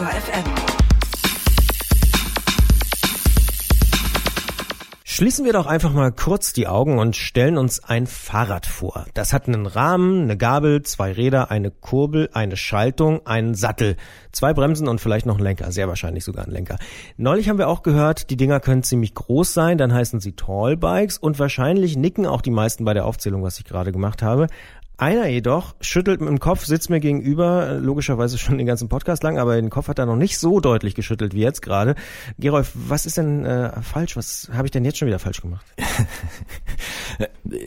Detektor FM. Schließen wir doch einfach mal kurz die Augen und stellen uns ein Fahrrad vor. Das hat einen Rahmen, eine Gabel, zwei Räder, eine Kurbel, eine Schaltung, einen Sattel, zwei Bremsen und vielleicht noch einen Lenker, sehr wahrscheinlich sogar einen Lenker. Neulich haben wir auch gehört, die Dinger können ziemlich groß sein, dann heißen sie Tallbikes und wahrscheinlich nicken auch die meisten bei der Aufzählung, was ich gerade gemacht habe. Einer jedoch schüttelt mit dem Kopf, sitzt mir gegenüber, logischerweise schon den ganzen Podcast lang, aber den Kopf hat er noch nicht so deutlich geschüttelt wie jetzt gerade. Gerolf, was ist denn äh, falsch? Was habe ich denn jetzt schon wieder falsch gemacht?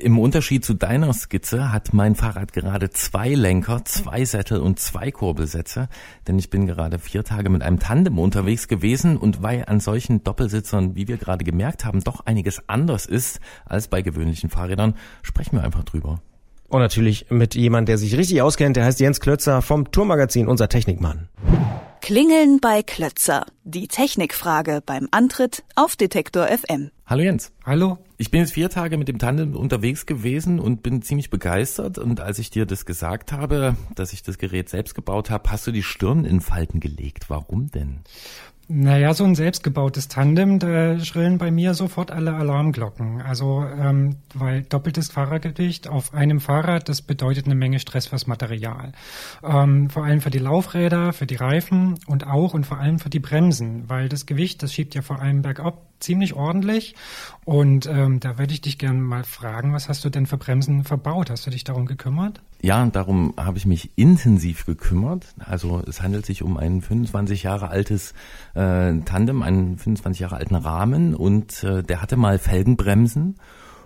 Im Unterschied zu deiner Skizze hat mein Fahrrad gerade zwei Lenker, zwei Sättel und zwei Kurbelsätze, denn ich bin gerade vier Tage mit einem Tandem unterwegs gewesen und weil an solchen Doppelsitzern, wie wir gerade gemerkt haben, doch einiges anders ist als bei gewöhnlichen Fahrrädern, sprechen wir einfach drüber. Und natürlich mit jemand, der sich richtig auskennt, der heißt Jens Klötzer vom Tourmagazin, unser Technikmann. Klingeln bei Klötzer. Die Technikfrage beim Antritt auf Detektor FM. Hallo Jens. Hallo. Ich bin jetzt vier Tage mit dem Tandem unterwegs gewesen und bin ziemlich begeistert. Und als ich dir das gesagt habe, dass ich das Gerät selbst gebaut habe, hast du die Stirn in Falten gelegt. Warum denn? Naja, so ein selbstgebautes Tandem, da schrillen bei mir sofort alle Alarmglocken. Also, ähm, weil doppeltes Fahrergewicht auf einem Fahrrad, das bedeutet eine Menge Stress fürs Material. Ähm, vor allem für die Laufräder, für die Reifen und auch und vor allem für die Bremsen, weil das Gewicht, das schiebt ja vor allem bergab ziemlich ordentlich. Und ähm, da würde ich dich gerne mal fragen, was hast du denn für Bremsen verbaut? Hast du dich darum gekümmert? Ja, darum habe ich mich intensiv gekümmert. Also es handelt sich um ein 25 Jahre altes äh, Tandem, einen 25 Jahre alten Rahmen und äh, der hatte mal Felgenbremsen.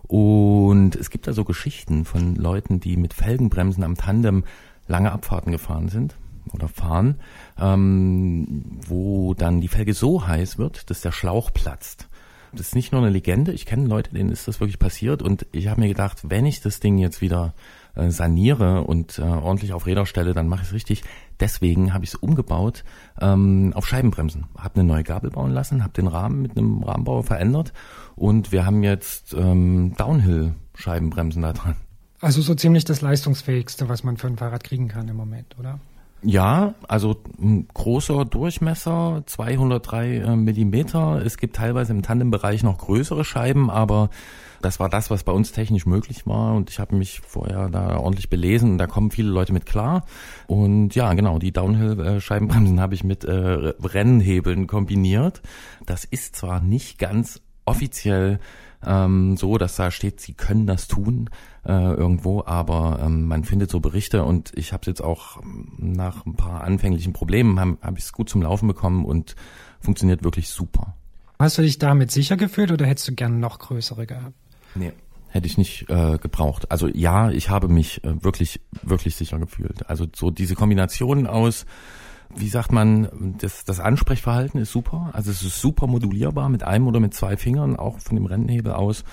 Und es gibt da so Geschichten von Leuten, die mit Felgenbremsen am Tandem lange Abfahrten gefahren sind oder fahren, ähm, wo dann die Felge so heiß wird, dass der Schlauch platzt. Das ist nicht nur eine Legende, ich kenne Leute, denen ist das wirklich passiert und ich habe mir gedacht, wenn ich das Ding jetzt wieder äh, saniere und äh, ordentlich auf Räder stelle, dann mache ich es richtig. Deswegen habe ich es umgebaut ähm, auf Scheibenbremsen. Habe eine neue Gabel bauen lassen, habe den Rahmen mit einem Rahmenbauer verändert und wir haben jetzt ähm, Downhill-Scheibenbremsen da dran. Also so ziemlich das leistungsfähigste, was man für ein Fahrrad kriegen kann im Moment, oder? Ja, also ein großer Durchmesser, 203 äh, Millimeter. Es gibt teilweise im Tandembereich noch größere Scheiben, aber das war das, was bei uns technisch möglich war und ich habe mich vorher da ordentlich belesen da kommen viele Leute mit klar. Und ja, genau, die Downhill-Scheibenbremsen habe ich mit äh, Rennhebeln kombiniert. Das ist zwar nicht ganz offiziell ähm, so, dass da steht, sie können das tun äh, irgendwo, aber ähm, man findet so Berichte und ich habe es jetzt auch ähm, nach ein paar anfänglichen Problemen habe hab ich es gut zum Laufen bekommen und funktioniert wirklich super. Hast du dich damit sicher gefühlt oder hättest du gern noch größere gehabt? Nee, hätte ich nicht äh, gebraucht. Also ja, ich habe mich äh, wirklich, wirklich sicher gefühlt. Also so diese Kombination aus wie sagt man, das, das Ansprechverhalten ist super. Also es ist super modulierbar mit einem oder mit zwei Fingern, auch von dem Rennhebel aus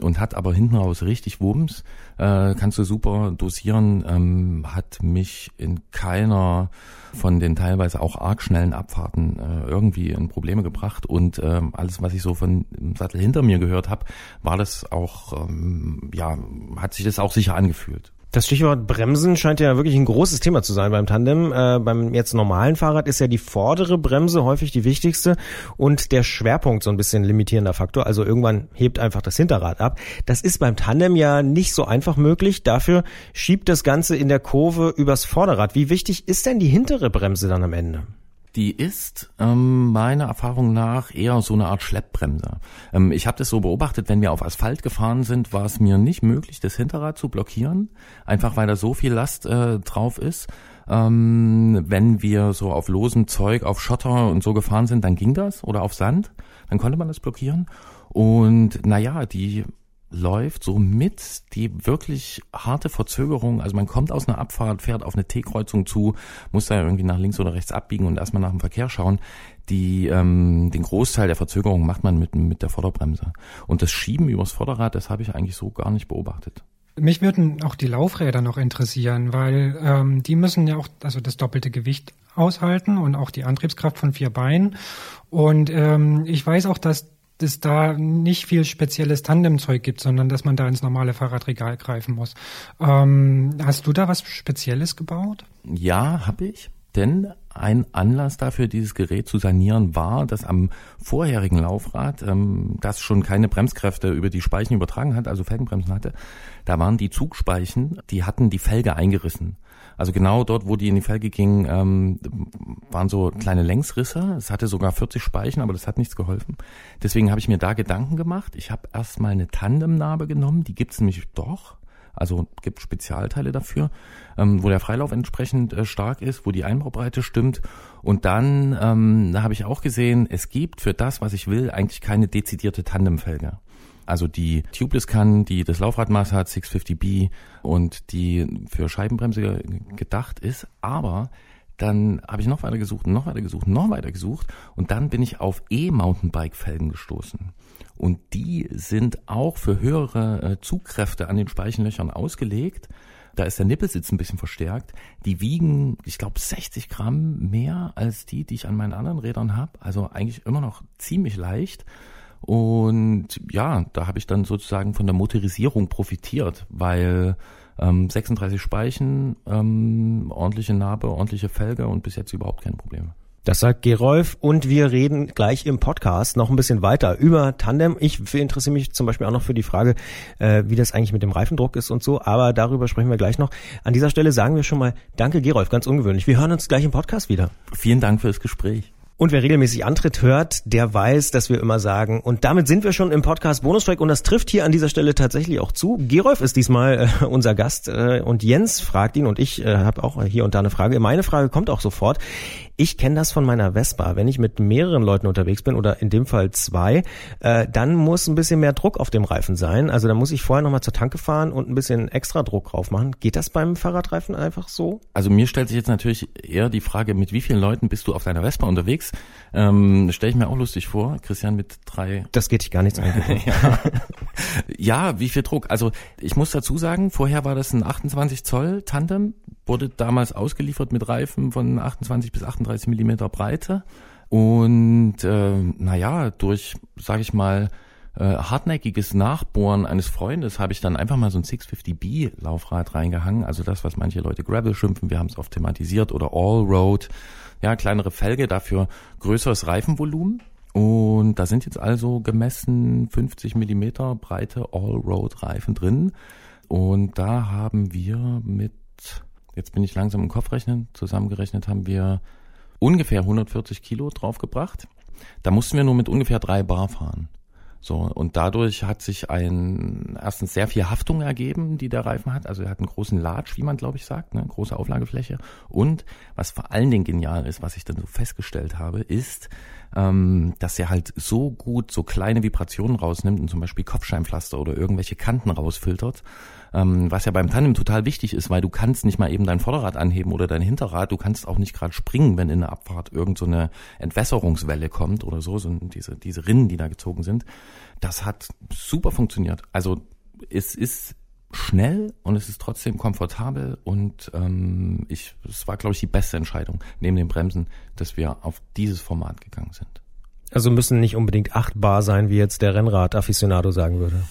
und hat aber hinten raus richtig Wumms. Äh, kannst du super dosieren, ähm, hat mich in keiner von den teilweise auch arg schnellen Abfahrten äh, irgendwie in Probleme gebracht und ähm, alles, was ich so von dem Sattel hinter mir gehört habe, war das auch, ähm, ja, hat sich das auch sicher angefühlt. Das Stichwort Bremsen scheint ja wirklich ein großes Thema zu sein beim Tandem. Äh, beim jetzt normalen Fahrrad ist ja die vordere Bremse häufig die wichtigste und der Schwerpunkt so ein bisschen limitierender Faktor. Also irgendwann hebt einfach das Hinterrad ab. Das ist beim Tandem ja nicht so einfach möglich. Dafür schiebt das Ganze in der Kurve übers Vorderrad. Wie wichtig ist denn die hintere Bremse dann am Ende? Die ist ähm, meiner Erfahrung nach eher so eine Art Schleppbremse. Ähm, ich habe das so beobachtet, wenn wir auf Asphalt gefahren sind, war es mir nicht möglich, das Hinterrad zu blockieren, einfach weil da so viel Last äh, drauf ist. Ähm, wenn wir so auf losem Zeug, auf Schotter und so gefahren sind, dann ging das oder auf Sand, dann konnte man das blockieren. Und naja, die läuft so mit die wirklich harte Verzögerung. Also man kommt aus einer Abfahrt, fährt auf eine T-Kreuzung zu, muss da irgendwie nach links oder rechts abbiegen und erstmal nach dem Verkehr schauen. Die, ähm, den Großteil der Verzögerung macht man mit, mit der Vorderbremse. Und das Schieben übers Vorderrad, das habe ich eigentlich so gar nicht beobachtet. Mich würden auch die Laufräder noch interessieren, weil ähm, die müssen ja auch also das doppelte Gewicht aushalten und auch die Antriebskraft von vier Beinen. Und ähm, ich weiß auch, dass es da nicht viel spezielles Tandemzeug gibt, sondern dass man da ins normale Fahrradregal greifen muss. Ähm, hast du da was Spezielles gebaut? Ja, habe ich. Denn ein Anlass dafür, dieses Gerät zu sanieren, war, dass am vorherigen Laufrad, ähm, das schon keine Bremskräfte über die Speichen übertragen hat, also Felgenbremsen hatte, da waren die Zugspeichen, die hatten die Felge eingerissen. Also genau dort, wo die in die Felge gingen, ähm, waren so kleine Längsrisse. Es hatte sogar 40 Speichen, aber das hat nichts geholfen. Deswegen habe ich mir da Gedanken gemacht. Ich habe erstmal eine Tandemnarbe genommen, die gibt's nämlich doch. Also gibt Spezialteile dafür, ähm, wo der Freilauf entsprechend äh, stark ist, wo die Einbaubreite stimmt. Und dann ähm, da habe ich auch gesehen, es gibt für das, was ich will, eigentlich keine dezidierte Tandemfelge. Also die Tubeless kann, die das Laufradmaß hat, 650B und die für Scheibenbremse gedacht ist. Aber dann habe ich noch weiter gesucht, noch weiter gesucht, noch weiter gesucht und dann bin ich auf E-Mountainbike-Felgen gestoßen. Und die sind auch für höhere äh, Zugkräfte an den Speichenlöchern ausgelegt. Da ist der Nippelsitz ein bisschen verstärkt. Die wiegen, ich glaube, 60 Gramm mehr als die, die ich an meinen anderen Rädern habe. Also eigentlich immer noch ziemlich leicht. Und ja, da habe ich dann sozusagen von der Motorisierung profitiert, weil ähm, 36 Speichen, ähm, ordentliche Narbe, ordentliche Felge und bis jetzt überhaupt keine Probleme. Das sagt Gerolf und wir reden gleich im Podcast noch ein bisschen weiter über Tandem. Ich interessiere mich zum Beispiel auch noch für die Frage, äh, wie das eigentlich mit dem Reifendruck ist und so, aber darüber sprechen wir gleich noch. An dieser Stelle sagen wir schon mal Danke Gerolf, ganz ungewöhnlich. Wir hören uns gleich im Podcast wieder. Vielen Dank fürs Gespräch. Und wer regelmäßig Antritt hört, der weiß, dass wir immer sagen, und damit sind wir schon im Podcast Bonustrack und das trifft hier an dieser Stelle tatsächlich auch zu. Gerolf ist diesmal äh, unser Gast äh, und Jens fragt ihn und ich äh, habe auch hier und da eine Frage. Meine Frage kommt auch sofort. Ich kenne das von meiner Vespa. Wenn ich mit mehreren Leuten unterwegs bin oder in dem Fall zwei, äh, dann muss ein bisschen mehr Druck auf dem Reifen sein. Also da muss ich vorher nochmal zur Tanke fahren und ein bisschen extra Druck drauf machen. Geht das beim Fahrradreifen einfach so? Also mir stellt sich jetzt natürlich eher die Frage, mit wie vielen Leuten bist du auf deiner Vespa unterwegs? Ähm, Stelle ich mir auch lustig vor. Christian mit drei. Das geht dich gar nichts an. ja. ja, wie viel Druck? Also ich muss dazu sagen, vorher war das ein 28 Zoll Tandem wurde damals ausgeliefert mit Reifen von 28 bis 38 Millimeter Breite. Und äh, naja, durch, sage ich mal, äh, hartnäckiges Nachbohren eines Freundes habe ich dann einfach mal so ein 650B Laufrad reingehangen. Also das, was manche Leute Gravel schimpfen, wir haben es oft thematisiert, oder Allroad. Ja, kleinere Felge, dafür größeres Reifenvolumen. Und da sind jetzt also gemessen 50 Millimeter breite Allroad Reifen drin. Und da haben wir mit jetzt bin ich langsam im Kopf rechnen, zusammengerechnet haben wir ungefähr 140 Kilo draufgebracht. Da mussten wir nur mit ungefähr drei Bar fahren. So, und dadurch hat sich ein, erstens sehr viel Haftung ergeben, die der Reifen hat. Also er hat einen großen Latsch, wie man glaube ich sagt, eine große Auflagefläche. Und was vor allen Dingen genial ist, was ich dann so festgestellt habe, ist, ähm, dass er halt so gut so kleine Vibrationen rausnimmt und zum Beispiel Kopfscheinpflaster oder irgendwelche Kanten rausfiltert, ähm, was ja beim Tandem total wichtig ist, weil du kannst nicht mal eben dein Vorderrad anheben oder dein Hinterrad, du kannst auch nicht gerade springen, wenn in der Abfahrt irgend so Entwässerungswelle kommt oder so, so diese, diese Rinnen, die da gezogen sind. Das hat super funktioniert. Also es ist schnell und es ist trotzdem komfortabel und ähm, ich, es war, glaube ich, die beste Entscheidung neben den Bremsen, dass wir auf dieses Format gegangen sind. Also müssen nicht unbedingt acht Bar sein, wie jetzt der Rennrad-Afficionado sagen würde.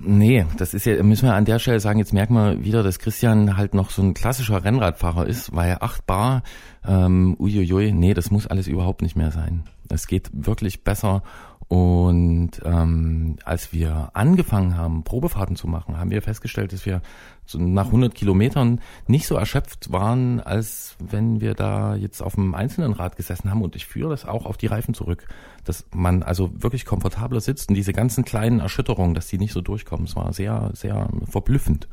Nee, das ist ja, müssen wir an der Stelle sagen, jetzt merken wir wieder, dass Christian halt noch so ein klassischer Rennradfahrer ist, weil er acht Bar, ähm, uiuiui, nee, das muss alles überhaupt nicht mehr sein. Es geht wirklich besser und ähm, als wir angefangen haben, Probefahrten zu machen, haben wir festgestellt, dass wir so nach 100 Kilometern nicht so erschöpft waren, als wenn wir da jetzt auf einem einzelnen Rad gesessen haben. Und ich führe das auch auf die Reifen zurück, dass man also wirklich komfortabler sitzt und diese ganzen kleinen Erschütterungen, dass die nicht so durchkommen. Es war sehr, sehr verblüffend.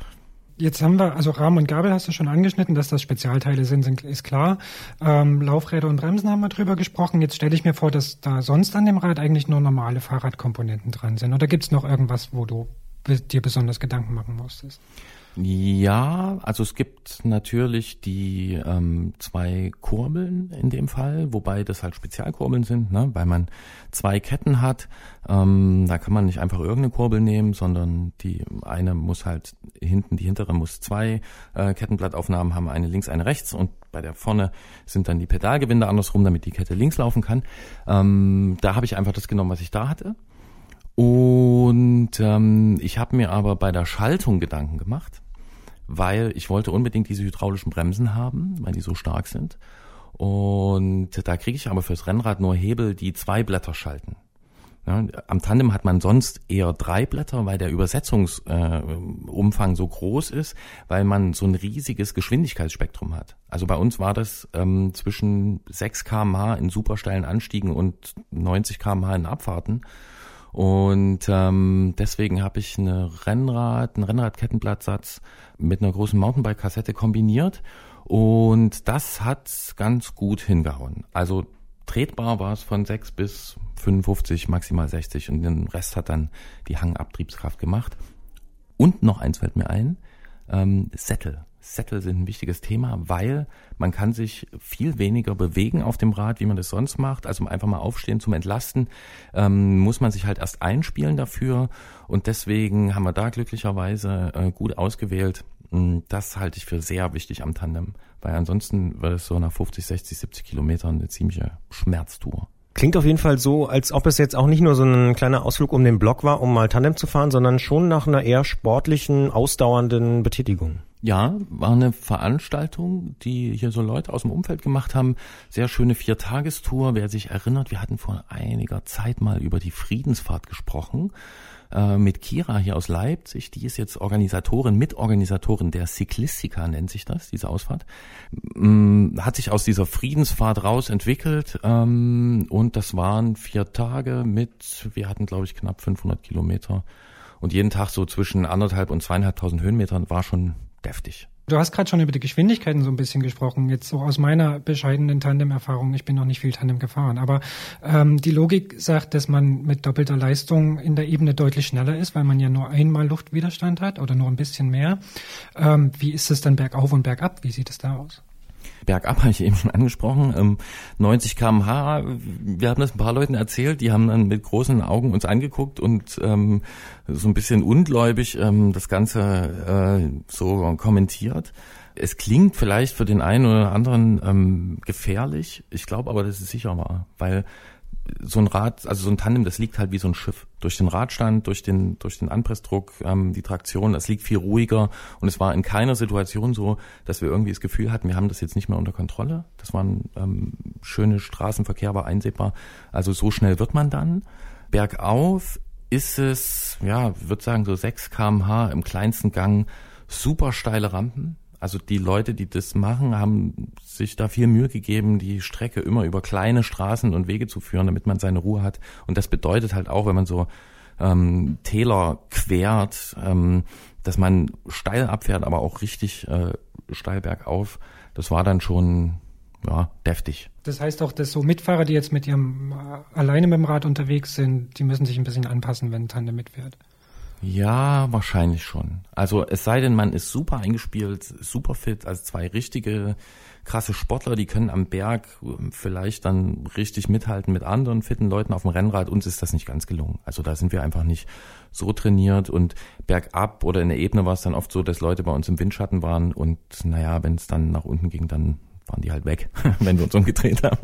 Jetzt haben wir, also Rahmen und Gabel hast du schon angeschnitten, dass das Spezialteile sind, sind ist klar. Ähm, Laufräder und Bremsen haben wir drüber gesprochen. Jetzt stelle ich mir vor, dass da sonst an dem Rad eigentlich nur normale Fahrradkomponenten dran sind. Oder gibt es noch irgendwas, wo du dir besonders Gedanken machen musstest? Ja, also es gibt natürlich die ähm, zwei Kurbeln in dem Fall, wobei das halt Spezialkurbeln sind, ne? weil man zwei Ketten hat. Ähm, da kann man nicht einfach irgendeine Kurbel nehmen, sondern die eine muss halt hinten, die hintere muss zwei äh, Kettenblattaufnahmen haben, eine links, eine rechts und bei der vorne sind dann die Pedalgewinde andersrum, damit die Kette links laufen kann. Ähm, da habe ich einfach das genommen, was ich da hatte. Und ähm, ich habe mir aber bei der Schaltung Gedanken gemacht weil ich wollte unbedingt diese hydraulischen Bremsen haben, weil die so stark sind. Und da kriege ich aber fürs Rennrad nur Hebel, die zwei Blätter schalten. Ja, am Tandem hat man sonst eher drei Blätter, weil der Übersetzungsumfang äh, so groß ist, weil man so ein riesiges Geschwindigkeitsspektrum hat. Also bei uns war das ähm, zwischen 6 kmh in supersteilen Anstiegen und 90 kmh in Abfahrten. Und ähm, deswegen habe ich eine Rennrad, einen Rennradkettenblattsatz mit einer großen Mountainbike-Kassette kombiniert. Und das hat ganz gut hingehauen. Also tretbar war es von 6 bis 55, maximal 60 und den Rest hat dann die Hangabtriebskraft gemacht. Und noch eins fällt mir ein, ähm, Sättel. Sättel sind ein wichtiges Thema, weil man kann sich viel weniger bewegen auf dem Rad, wie man das sonst macht. Also einfach mal aufstehen zum Entlasten, ähm, muss man sich halt erst einspielen dafür. Und deswegen haben wir da glücklicherweise äh, gut ausgewählt. Hm, das halte ich für sehr wichtig am Tandem, weil ansonsten wird es so nach 50, 60, 70 Kilometern eine ziemliche Schmerztour. Klingt auf jeden Fall so, als ob es jetzt auch nicht nur so ein kleiner Ausflug um den Block war, um mal Tandem zu fahren, sondern schon nach einer eher sportlichen, ausdauernden Betätigung. Ja, war eine Veranstaltung, die hier so Leute aus dem Umfeld gemacht haben. Sehr schöne Viertagestour. Wer sich erinnert, wir hatten vor einiger Zeit mal über die Friedensfahrt gesprochen äh, mit Kira hier aus Leipzig. Die ist jetzt Organisatorin, Mitorganisatorin der Cyclistica nennt sich das, diese Ausfahrt. Ähm, hat sich aus dieser Friedensfahrt raus entwickelt ähm, und das waren vier Tage mit, wir hatten glaube ich knapp 500 Kilometer und jeden Tag so zwischen anderthalb und zweieinhalbtausend Höhenmetern war schon deftig. Du hast gerade schon über die Geschwindigkeiten so ein bisschen gesprochen. Jetzt so aus meiner bescheidenen Tandem-Erfahrung, ich bin noch nicht viel Tandem gefahren, aber ähm, die Logik sagt, dass man mit doppelter Leistung in der Ebene deutlich schneller ist, weil man ja nur einmal Luftwiderstand hat oder nur ein bisschen mehr. Ähm, wie ist es dann bergauf und bergab? Wie sieht es da aus? Bergab habe ich eben schon angesprochen. 90 ähm, km/h. Wir haben das ein paar Leuten erzählt, die haben dann mit großen Augen uns angeguckt und ähm, so ein bisschen ungläubig ähm, das Ganze äh, so kommentiert. Es klingt vielleicht für den einen oder anderen ähm, gefährlich. Ich glaube aber, dass es sicher war, weil so ein Rad, also so ein Tandem, das liegt halt wie so ein Schiff. Durch den Radstand, durch den, durch den Anpressdruck, ähm, die Traktion, das liegt viel ruhiger. Und es war in keiner Situation so, dass wir irgendwie das Gefühl hatten, wir haben das jetzt nicht mehr unter Kontrolle. Das war ein ähm, schöner Straßenverkehr, war einsehbar. Also so schnell wird man dann. Bergauf ist es, ja, würde sagen so 6 kmh im kleinsten Gang, super steile Rampen also die Leute, die das machen, haben sich da viel Mühe gegeben, die Strecke immer über kleine Straßen und Wege zu führen, damit man seine Ruhe hat. Und das bedeutet halt auch, wenn man so ähm, Täler quert, ähm, dass man steil abfährt, aber auch richtig äh, steil bergauf. Das war dann schon ja, deftig. Das heißt auch, dass so Mitfahrer, die jetzt mit ihrem äh, alleine mit dem Rad unterwegs sind, die müssen sich ein bisschen anpassen, wenn Tandem mitfährt. Ja, wahrscheinlich schon. Also es sei denn, man ist super eingespielt, super fit, also zwei richtige krasse Sportler, die können am Berg ähm, vielleicht dann richtig mithalten mit anderen fitten Leuten auf dem Rennrad. Uns ist das nicht ganz gelungen. Also da sind wir einfach nicht so trainiert und bergab oder in der Ebene war es dann oft so, dass Leute bei uns im Windschatten waren und naja, wenn es dann nach unten ging, dann waren die halt weg, wenn wir uns umgedreht haben.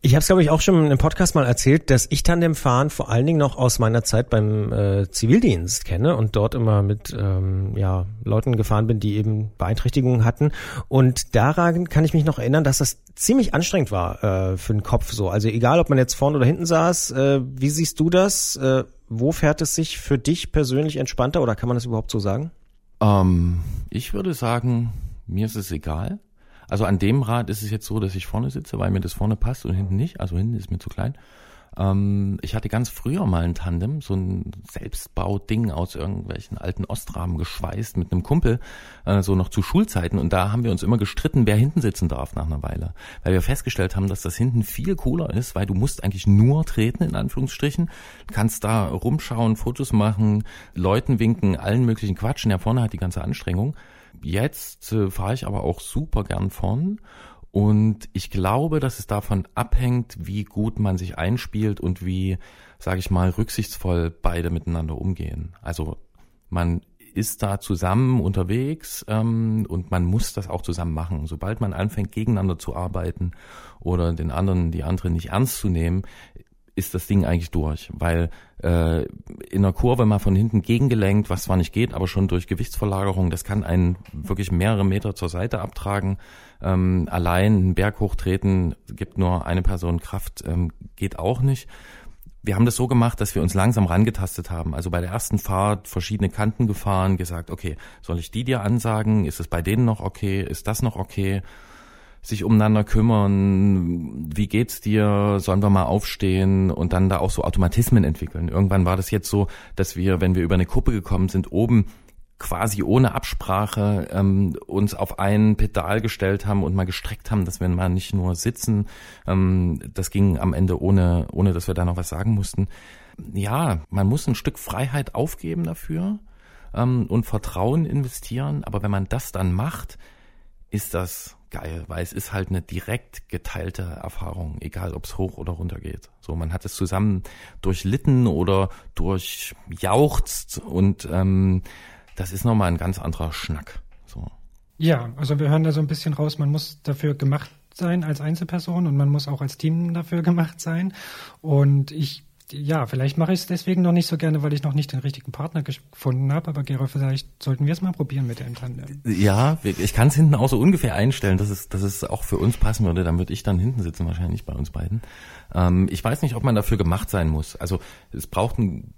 Ich habe es, glaube ich, auch schon im Podcast mal erzählt, dass ich Tandemfahren vor allen Dingen noch aus meiner Zeit beim äh, Zivildienst kenne und dort immer mit ähm, ja, Leuten gefahren bin, die eben Beeinträchtigungen hatten. Und daran kann ich mich noch erinnern, dass das ziemlich anstrengend war äh, für den Kopf so. Also egal, ob man jetzt vorne oder hinten saß, äh, wie siehst du das? Äh, wo fährt es sich für dich persönlich entspannter oder kann man das überhaupt so sagen? Ähm, ich würde sagen, mir ist es egal. Also an dem Rad ist es jetzt so, dass ich vorne sitze, weil mir das vorne passt und hinten nicht. Also hinten ist mir zu klein. Ähm, ich hatte ganz früher mal ein Tandem, so ein Selbstbauding aus irgendwelchen alten Ostrahmen geschweißt mit einem Kumpel, äh, so noch zu Schulzeiten. Und da haben wir uns immer gestritten, wer hinten sitzen darf nach einer Weile. Weil wir festgestellt haben, dass das hinten viel cooler ist, weil du musst eigentlich nur treten, in Anführungsstrichen. kannst da rumschauen, Fotos machen, Leuten winken, allen möglichen Quatschen. Ja, vorne hat die ganze Anstrengung. Jetzt äh, fahre ich aber auch super gern vorn. Und ich glaube, dass es davon abhängt, wie gut man sich einspielt und wie, sage ich mal, rücksichtsvoll beide miteinander umgehen. Also man ist da zusammen unterwegs ähm, und man muss das auch zusammen machen. Sobald man anfängt, gegeneinander zu arbeiten oder den anderen, die anderen nicht ernst zu nehmen, ist das Ding eigentlich durch, weil äh, in der Kurve mal von hinten gegengelenkt, was zwar nicht geht, aber schon durch Gewichtsverlagerung, das kann einen wirklich mehrere Meter zur Seite abtragen. Ähm, allein einen Berg hochtreten gibt nur eine Person Kraft, ähm, geht auch nicht. Wir haben das so gemacht, dass wir uns langsam rangetastet haben. Also bei der ersten Fahrt verschiedene Kanten gefahren, gesagt, okay, soll ich die dir ansagen? Ist es bei denen noch okay? Ist das noch okay? Sich umeinander kümmern, wie geht's dir, sollen wir mal aufstehen und dann da auch so Automatismen entwickeln. Irgendwann war das jetzt so, dass wir, wenn wir über eine Kuppe gekommen sind, oben quasi ohne Absprache ähm, uns auf ein Pedal gestellt haben und mal gestreckt haben, dass wir mal nicht nur sitzen. Ähm, das ging am Ende ohne, ohne dass wir da noch was sagen mussten. Ja, man muss ein Stück Freiheit aufgeben dafür ähm, und Vertrauen investieren, aber wenn man das dann macht, ist das geil, weil es ist halt eine direkt geteilte Erfahrung, egal ob es hoch oder runter geht. So, man hat es zusammen durchlitten oder durchjauchzt und ähm, das ist nochmal ein ganz anderer Schnack. So. Ja, also wir hören da so ein bisschen raus, man muss dafür gemacht sein als Einzelperson und man muss auch als Team dafür gemacht sein. Und ich ja, vielleicht mache ich es deswegen noch nicht so gerne, weil ich noch nicht den richtigen Partner gefunden habe. Aber Gero, vielleicht sollten wir es mal probieren mit dem Tandem. Ja, ich kann es hinten auch so ungefähr einstellen, dass es, dass es auch für uns passen würde. Dann würde ich dann hinten sitzen wahrscheinlich bei uns beiden. Ähm, ich weiß nicht, ob man dafür gemacht sein muss. Also es braucht ein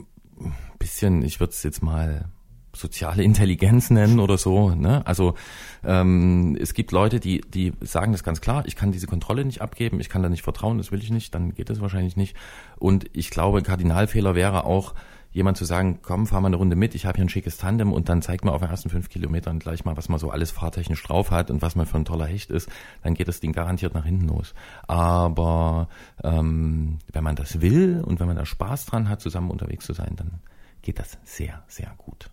bisschen, ich würde es jetzt mal soziale Intelligenz nennen oder so. Ne? Also ähm, es gibt Leute, die, die sagen das ganz klar, ich kann diese Kontrolle nicht abgeben, ich kann da nicht vertrauen, das will ich nicht, dann geht das wahrscheinlich nicht. Und ich glaube, ein Kardinalfehler wäre auch, jemand zu sagen, komm, fahr mal eine Runde mit, ich habe hier ein schickes Tandem und dann zeigt mir auf den ersten fünf Kilometern gleich mal, was man so alles fahrtechnisch drauf hat und was man für ein toller Hecht ist, dann geht das Ding garantiert nach hinten los. Aber ähm, wenn man das will und wenn man da Spaß dran hat, zusammen unterwegs zu sein, dann geht das sehr, sehr gut.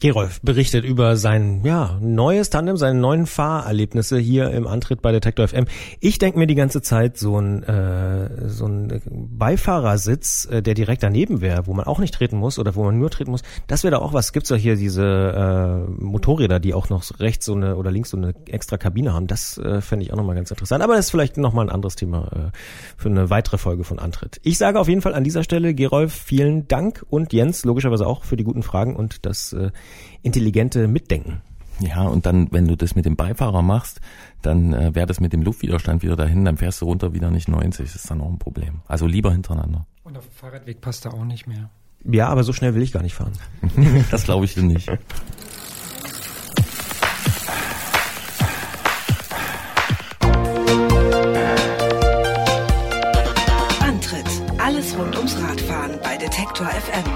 Gerolf berichtet über sein ja, neues Tandem, seine neuen Fahrerlebnisse hier im Antritt bei Detektor FM. Ich denke mir die ganze Zeit so ein, äh, so ein Beifahrersitz, äh, der direkt daneben wäre, wo man auch nicht treten muss oder wo man nur treten muss. Das wäre da auch was. Gibt's doch hier diese äh, Motorräder, die auch noch rechts so eine oder links so eine extra Kabine haben. Das äh, fände ich auch nochmal ganz interessant. Aber das ist vielleicht nochmal ein anderes Thema äh, für eine weitere Folge von Antritt. Ich sage auf jeden Fall an dieser Stelle, Gerolf, vielen Dank und Jens logischerweise auch für die guten Fragen und das äh, intelligente Mitdenken. Ja, und dann, wenn du das mit dem Beifahrer machst, dann äh, wäre das mit dem Luftwiderstand wieder dahin, dann fährst du runter wieder nicht 90. Das ist dann auch ein Problem. Also lieber hintereinander. Und auf dem Fahrradweg passt er auch nicht mehr. Ja, aber so schnell will ich gar nicht fahren. das glaube ich dir nicht. Antritt. Alles rund ums Radfahren bei Detektor FM.